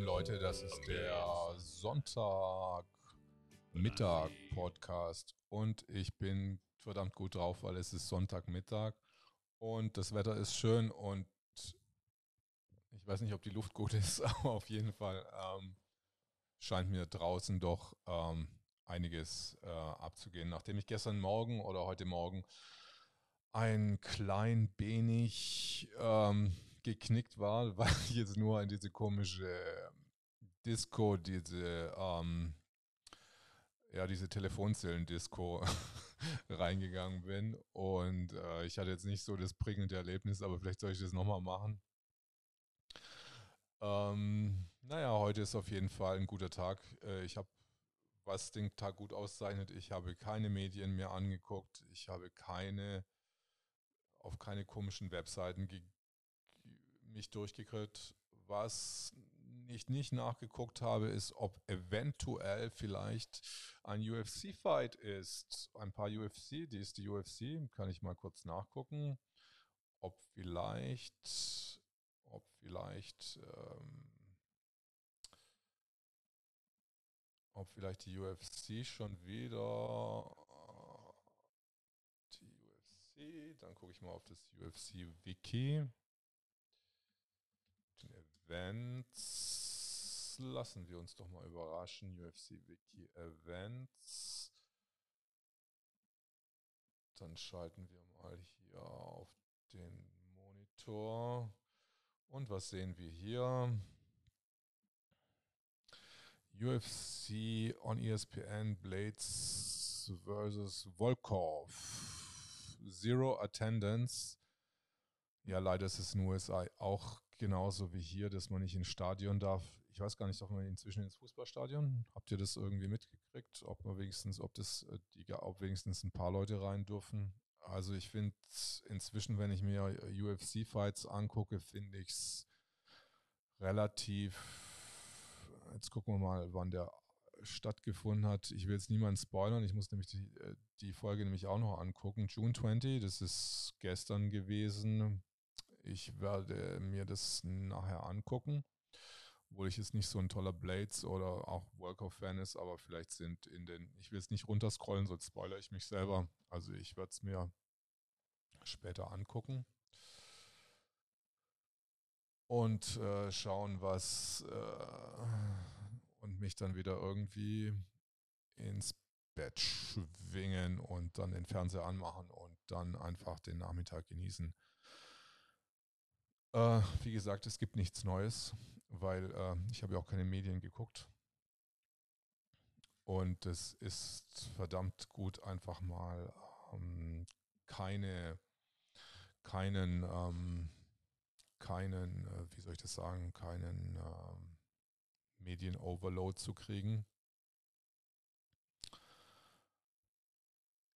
lieben Leute, das ist der Sonntagmittag-Podcast und ich bin verdammt gut drauf, weil es ist Sonntagmittag und das Wetter ist schön und ich weiß nicht, ob die Luft gut ist, aber auf jeden Fall ähm, scheint mir draußen doch ähm, einiges äh, abzugehen. Nachdem ich gestern Morgen oder heute Morgen ein klein wenig ähm, geknickt war, weil ich jetzt nur in diese komische Disco, diese, ähm, ja, diese Telefonzellen-Disco reingegangen bin. Und äh, ich hatte jetzt nicht so das prickelnde Erlebnis, aber vielleicht soll ich das nochmal machen. Ähm, naja, heute ist auf jeden Fall ein guter Tag. Äh, ich habe, was den Tag gut auszeichnet, ich habe keine Medien mehr angeguckt. Ich habe keine, auf keine komischen Webseiten ge mich durchgekriegt. Was ich nicht nachgeguckt habe, ist, ob eventuell vielleicht ein UFC-Fight ist. Ein paar UFC, die ist die UFC, kann ich mal kurz nachgucken. Ob vielleicht, ob vielleicht, ähm, ob vielleicht die UFC schon wieder die UFC, dann gucke ich mal auf das UFC-Wiki. Events. Lassen wir uns doch mal überraschen. UFC Wiki Events. Dann schalten wir mal hier auf den Monitor. Und was sehen wir hier? UFC on ESPN Blades versus Volkov. Zero Attendance. Ja, leider ist es in den USA auch genauso wie hier, dass man nicht ins Stadion darf. Ich weiß gar nicht, darf man inzwischen ins Fußballstadion? Habt ihr das irgendwie mitgekriegt? Ob man wenigstens, ob das, äh, die, ob wenigstens ein paar Leute rein dürfen? Also ich finde inzwischen, wenn ich mir UFC-Fights angucke, finde ich es relativ. Jetzt gucken wir mal, wann der stattgefunden hat. Ich will jetzt niemanden spoilern. Ich muss nämlich die, äh, die Folge nämlich auch noch angucken. June 20, das ist gestern gewesen. Ich werde mir das nachher angucken, obwohl ich jetzt nicht so ein toller Blades oder auch Workout-Fan ist, aber vielleicht sind in den, ich will es nicht runterscrollen, sonst spoilere ich mich selber. Also ich werde es mir später angucken und äh, schauen, was äh, und mich dann wieder irgendwie ins Bett schwingen und dann den Fernseher anmachen und dann einfach den Nachmittag genießen. Äh, wie gesagt, es gibt nichts Neues, weil äh, ich habe ja auch keine Medien geguckt. Und es ist verdammt gut, einfach mal ähm, keine, keinen, ähm, keinen, äh, wie soll ich das sagen, keinen ähm, Medien-Overload zu kriegen.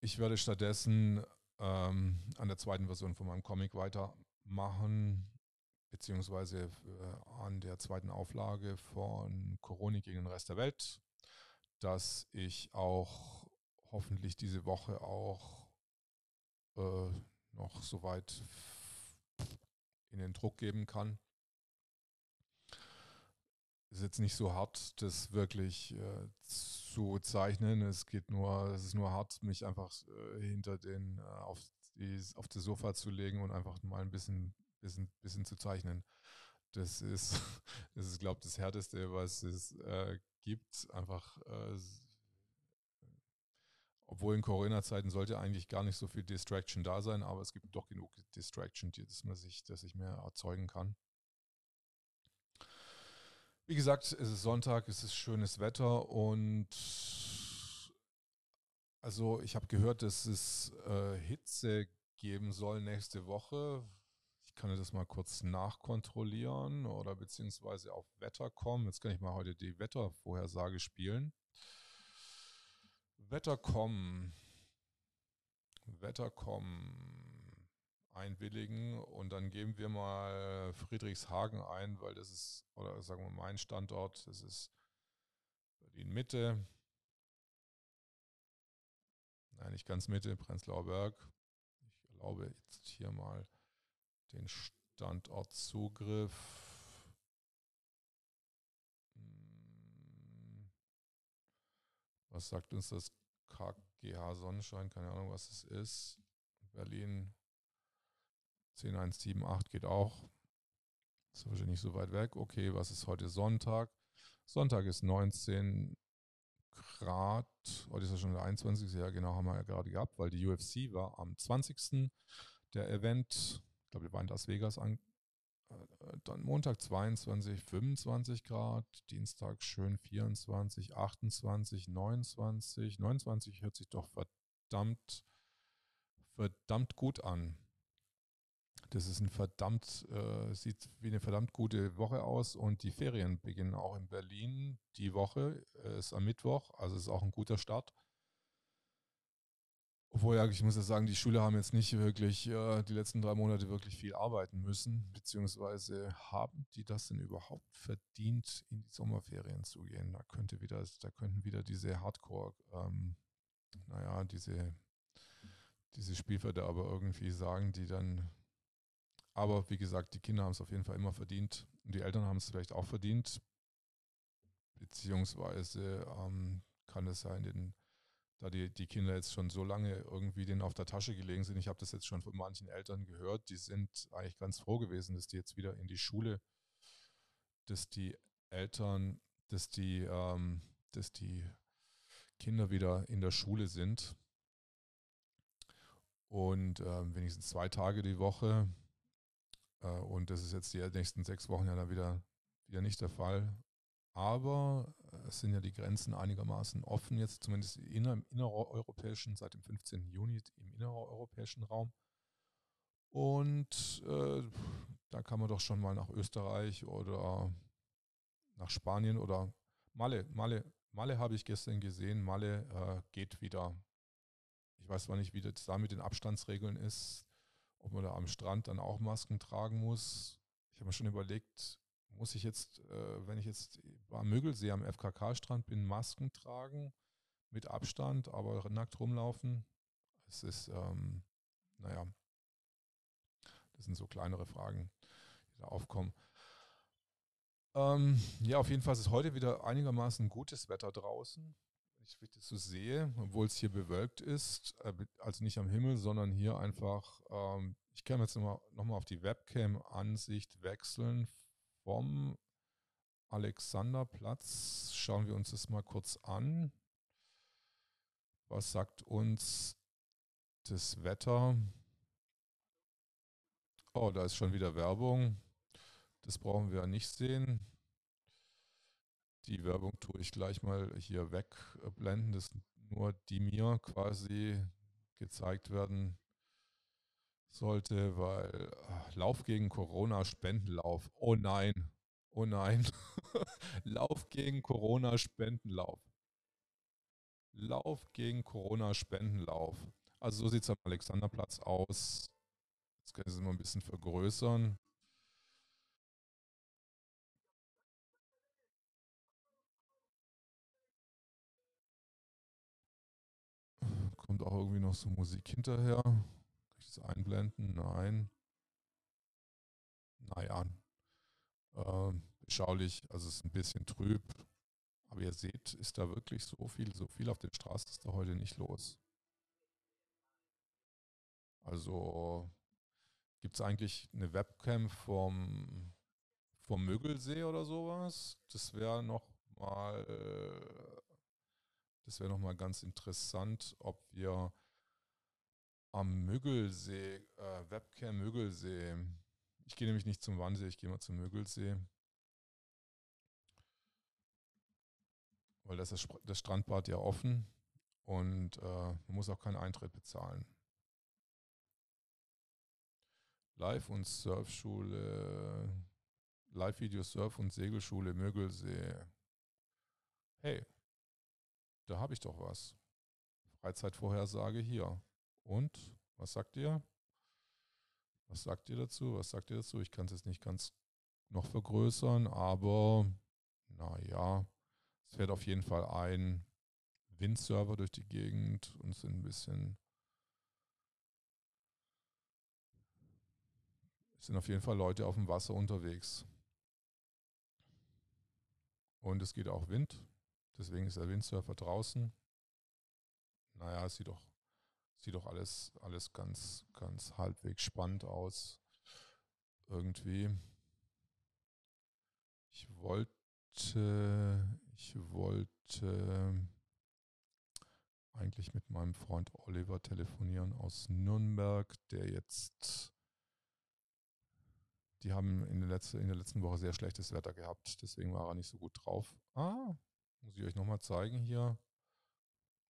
Ich werde stattdessen ähm, an der zweiten Version von meinem Comic weitermachen beziehungsweise äh, an der zweiten Auflage von Corona gegen den Rest der Welt, dass ich auch hoffentlich diese Woche auch äh, noch soweit in den Druck geben kann. Ist jetzt nicht so hart, das wirklich äh, zu zeichnen. Es geht nur, es ist nur hart, mich einfach äh, hinter den äh, auf, die, auf das Sofa zu legen und einfach mal ein bisschen bisschen, bisschen zu zeichnen. Das ist, das ist, glaube ich, das Härteste, was es äh, gibt. Einfach, äh, obwohl in Corona-Zeiten sollte eigentlich gar nicht so viel Distraction da sein, aber es gibt doch genug Distraction, die, dass man sich, dass ich mehr erzeugen kann. Wie gesagt, es ist Sonntag, es ist schönes Wetter und also ich habe gehört, dass es äh, Hitze geben soll nächste Woche, ich kann das mal kurz nachkontrollieren oder beziehungsweise auf Wetter kommen. Jetzt kann ich mal heute die Wettervorhersage spielen. Wettercom, Wettercom einwilligen und dann geben wir mal Friedrichshagen ein, weil das ist, oder sagen wir mein Standort, das ist Berlin Mitte. Nein, nicht ganz Mitte, Prenzlauer Berg. Ich erlaube jetzt hier mal den Standortzugriff. Hm. Was sagt uns das KGH Sonnenschein? Keine Ahnung, was es ist. Berlin 10178 geht auch. Ist wahrscheinlich nicht so weit weg. Okay, was ist heute Sonntag? Sonntag ist 19 Grad. Heute ist ja schon der 21. Ja, genau, haben wir ja gerade gehabt, weil die UFC war am 20. Der Event glaube, wir waren in Las Vegas an. Äh, dann Montag 22, 25 Grad, Dienstag schön 24, 28, 29. 29 hört sich doch verdammt, verdammt gut an. Das ist ein verdammt, äh, sieht wie eine verdammt gute Woche aus und die Ferien beginnen auch in Berlin. Die Woche äh, ist am Mittwoch, also ist auch ein guter Start. Obwohl ja, ich muss ja sagen, die Schüler haben jetzt nicht wirklich äh, die letzten drei Monate wirklich viel arbeiten müssen, beziehungsweise haben die das denn überhaupt verdient, in die Sommerferien zu gehen? Da könnte wieder, da könnten wieder diese Hardcore, ähm, naja, diese, diese Spielverderber irgendwie sagen, die dann aber wie gesagt, die Kinder haben es auf jeden Fall immer verdient und die Eltern haben es vielleicht auch verdient. Beziehungsweise ähm, kann es sein, den, da die, die Kinder jetzt schon so lange irgendwie denen auf der Tasche gelegen sind. Ich habe das jetzt schon von manchen Eltern gehört, die sind eigentlich ganz froh gewesen, dass die jetzt wieder in die Schule, dass die Eltern, dass die, ähm, dass die Kinder wieder in der Schule sind. Und ähm, wenigstens zwei Tage die Woche äh, und das ist jetzt die nächsten sechs Wochen ja dann wieder, wieder nicht der Fall. Aber es sind ja die Grenzen einigermaßen offen, jetzt zumindest im innereuropäischen, seit dem 15. Juni im innereuropäischen Raum. Und äh, da kann man doch schon mal nach Österreich oder nach Spanien oder Malle. Malle, Malle habe ich gestern gesehen. Malle äh, geht wieder. Ich weiß zwar nicht, wie das da mit den Abstandsregeln ist ob man da am Strand dann auch Masken tragen muss. Ich habe mir schon überlegt, muss ich jetzt, äh, wenn ich jetzt am Mögelsee am FKK-Strand bin, Masken tragen mit Abstand, aber nackt rumlaufen? Es ist, ähm, naja, das sind so kleinere Fragen, die da aufkommen. Ähm, ja, auf jeden Fall ist heute wieder einigermaßen gutes Wetter draußen ich, ich das so sehe, obwohl es hier bewölkt ist, äh, also nicht am Himmel, sondern hier einfach, ähm, ich kann jetzt nochmal noch mal auf die Webcam-Ansicht wechseln vom Alexanderplatz. Schauen wir uns das mal kurz an. Was sagt uns das Wetter? Oh, da ist schon wieder Werbung. Das brauchen wir nicht sehen. Die Werbung tue ich gleich mal hier wegblenden, dass nur die mir quasi gezeigt werden sollte, weil ach, Lauf gegen Corona, Spendenlauf. Oh nein, oh nein. Lauf gegen Corona, Spendenlauf. Lauf gegen Corona, Spendenlauf. Also so sieht es am Alexanderplatz aus. Jetzt können Sie es mal ein bisschen vergrößern. Kommt auch irgendwie noch so Musik hinterher. Das einblenden? Nein. Naja. Äh, beschaulich, also es ist ein bisschen trüb. Aber ihr seht, ist da wirklich so viel, so viel auf den Straßen ist da heute nicht los. Also gibt es eigentlich eine Webcam vom, vom Mögelsee oder sowas? Das wäre noch mal äh, das wäre nochmal ganz interessant, ob wir am Müggelsee, äh, Webcam Müggelsee, ich gehe nämlich nicht zum Wannsee, ich gehe mal zum Müggelsee. Weil das ist das Strandbad ja offen und äh, man muss auch keinen Eintritt bezahlen. Live- und Surfschule, Live-Video Surf- und Segelschule Müggelsee. Hey, da habe ich doch was. Freizeitvorhersage hier. Und, was sagt ihr? Was sagt ihr dazu? Was sagt ihr dazu? Ich kann es jetzt nicht ganz noch vergrößern, aber naja, es fährt auf jeden Fall ein Windserver durch die Gegend und sind ein bisschen sind auf jeden Fall Leute auf dem Wasser unterwegs. Und es geht auch Wind. Deswegen ist der Windsurfer draußen. naja, es sieht doch, sieht doch alles, alles ganz, ganz halbwegs spannend aus. Irgendwie. Ich wollte, ich wollte eigentlich mit meinem Freund Oliver telefonieren aus Nürnberg, der jetzt, die haben in der, letzte, in der letzten Woche sehr schlechtes Wetter gehabt, deswegen war er nicht so gut drauf. Ah, muss ich euch nochmal zeigen hier.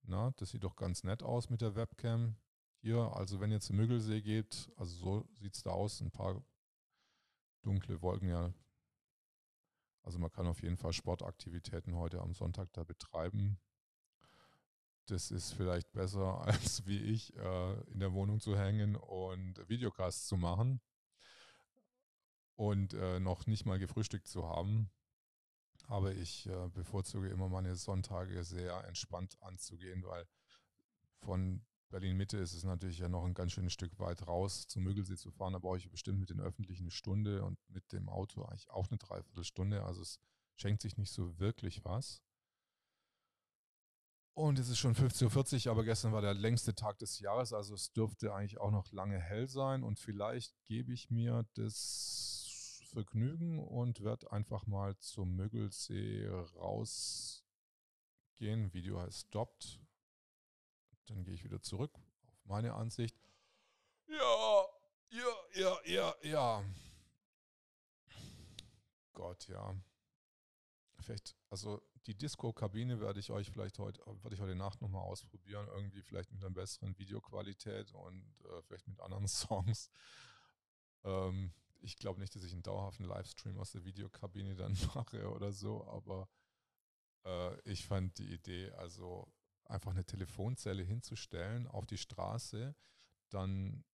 Na, das sieht doch ganz nett aus mit der Webcam. Hier, also wenn ihr zum Müggelsee geht, also so sieht es da aus, ein paar dunkle Wolken, ja. Also man kann auf jeden Fall Sportaktivitäten heute am Sonntag da betreiben das ist vielleicht besser, als wie ich äh, in der Wohnung zu hängen und Videocasts zu machen und äh, noch nicht mal gefrühstückt zu haben. Aber ich äh, bevorzuge immer meine Sonntage sehr entspannt anzugehen, weil von Berlin Mitte ist es natürlich ja noch ein ganz schönes Stück weit raus zum Müggelsee zu fahren. Da brauche ich bestimmt mit den öffentlichen Stunde und mit dem Auto eigentlich auch eine Dreiviertelstunde. Also es schenkt sich nicht so wirklich was. Und es ist schon 15.40 Uhr, aber gestern war der längste Tag des Jahres, also es dürfte eigentlich auch noch lange hell sein. Und vielleicht gebe ich mir das Vergnügen und werde einfach mal zum Müggelsee rausgehen. Video heißt Stopped. Dann gehe ich wieder zurück auf meine Ansicht. Ja, ja, ja, ja, ja. Gott, ja. Vielleicht, also die Disco-Kabine werde ich euch vielleicht heute, werde ich heute Nacht nochmal ausprobieren, irgendwie vielleicht mit einer besseren Videoqualität und äh, vielleicht mit anderen Songs. Ähm, ich glaube nicht, dass ich einen dauerhaften Livestream aus der Videokabine dann mache oder so, aber äh, ich fand die Idee, also einfach eine Telefonzelle hinzustellen auf die Straße, dann,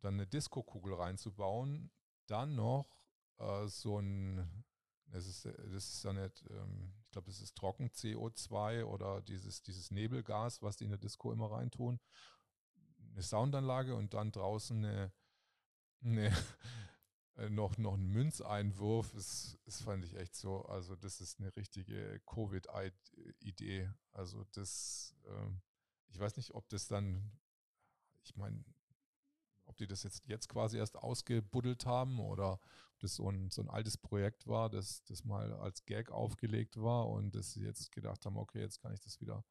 dann eine Disco-Kugel reinzubauen, dann noch äh, so ein das ist, das ist ja nicht, ähm, ich glaube, das ist trocken CO2 oder dieses, dieses Nebelgas, was die in der Disco immer reintun. Eine Soundanlage und dann draußen eine, eine noch, noch ein Münzeinwurf. Das, das fand ich echt so. Also, das ist eine richtige Covid-Idee. Also, das, ähm, ich weiß nicht, ob das dann, ich meine, ob die das jetzt, jetzt quasi erst ausgebuddelt haben oder ob das so ein, so ein altes Projekt war, das, das mal als Gag aufgelegt war und dass sie jetzt gedacht haben, okay, jetzt kann ich das wieder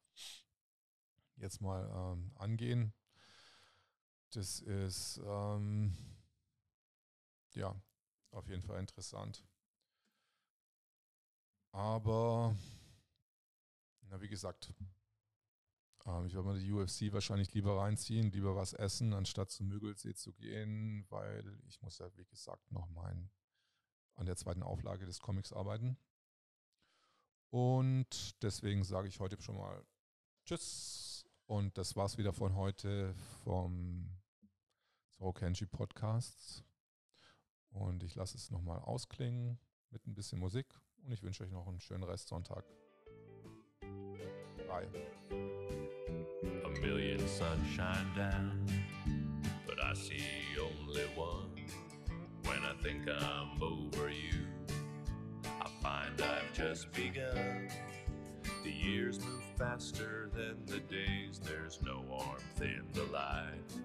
jetzt mal ähm, angehen. Das ist ähm, ja auf jeden Fall interessant. Aber, na, wie gesagt, ähm, ich werde mir die UFC wahrscheinlich lieber reinziehen, lieber was essen, anstatt zum Müggelsee zu gehen, weil ich muss ja, wie gesagt, noch mein, an der zweiten Auflage des Comics arbeiten. Und deswegen sage ich heute schon mal Tschüss. Und das war's wieder von heute vom Zoro Kenji Podcast. Und ich lasse es nochmal ausklingen mit ein bisschen Musik. Und ich wünsche euch noch einen schönen Restsonntag. Bye. million sunshine down, but I see only one. When I think I'm over you, I find I've just begun. The years move faster than the days, there's no warmth in the light.